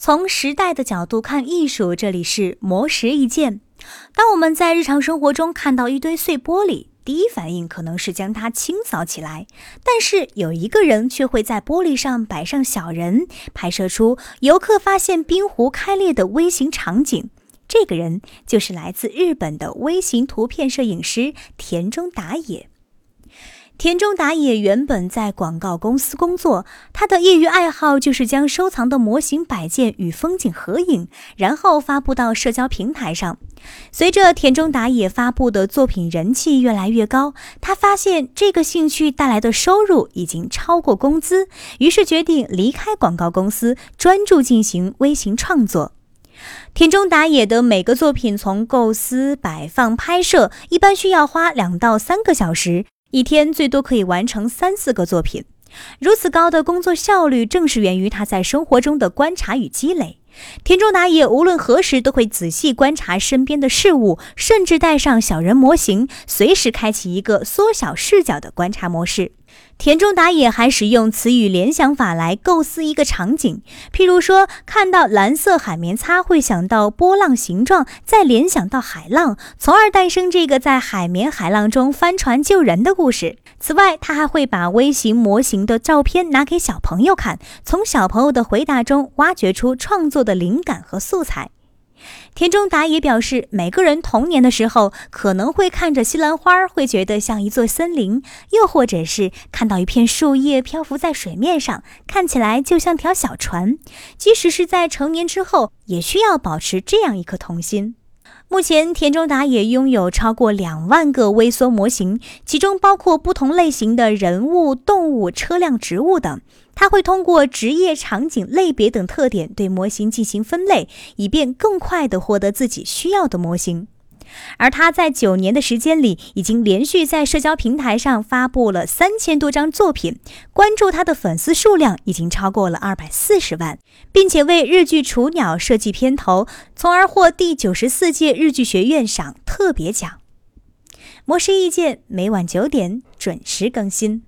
从时代的角度看艺术，这里是魔石一件。当我们在日常生活中看到一堆碎玻璃，第一反应可能是将它清扫起来，但是有一个人却会在玻璃上摆上小人，拍摄出游客发现冰壶开裂的微型场景。这个人就是来自日本的微型图片摄影师田中达也。田中达也原本在广告公司工作，他的业余爱好就是将收藏的模型摆件与风景合影，然后发布到社交平台上。随着田中达也发布的作品人气越来越高，他发现这个兴趣带来的收入已经超过工资，于是决定离开广告公司，专注进行微型创作。田中达也的每个作品从构思、摆放、拍摄，一般需要花两到三个小时。一天最多可以完成三四个作品，如此高的工作效率，正是源于他在生活中的观察与积累。田中达也无论何时都会仔细观察身边的事物，甚至带上小人模型，随时开启一个缩小视角的观察模式。田中达也还使用词语联想法来构思一个场景，譬如说看到蓝色海绵擦会想到波浪形状，再联想到海浪，从而诞生这个在海绵海浪中翻船救人的故事。此外，他还会把微型模型的照片拿给小朋友看，从小朋友的回答中挖掘出创作的灵感和素材。田中达也表示，每个人童年的时候可能会看着西兰花，会觉得像一座森林；又或者是看到一片树叶漂浮在水面上，看起来就像条小船。即使是在成年之后，也需要保持这样一颗童心。目前，田中达也拥有超过两万个微缩模型，其中包括不同类型的人物、动物、车辆、植物等。他会通过职业、场景、类别等特点对模型进行分类，以便更快地获得自己需要的模型。而他在九年的时间里，已经连续在社交平台上发布了三千多张作品，关注他的粉丝数量已经超过了二百四十万，并且为日剧《雏鸟》设计片头，从而获第九十四届日剧学院赏特别奖。魔石意见每晚九点准时更新。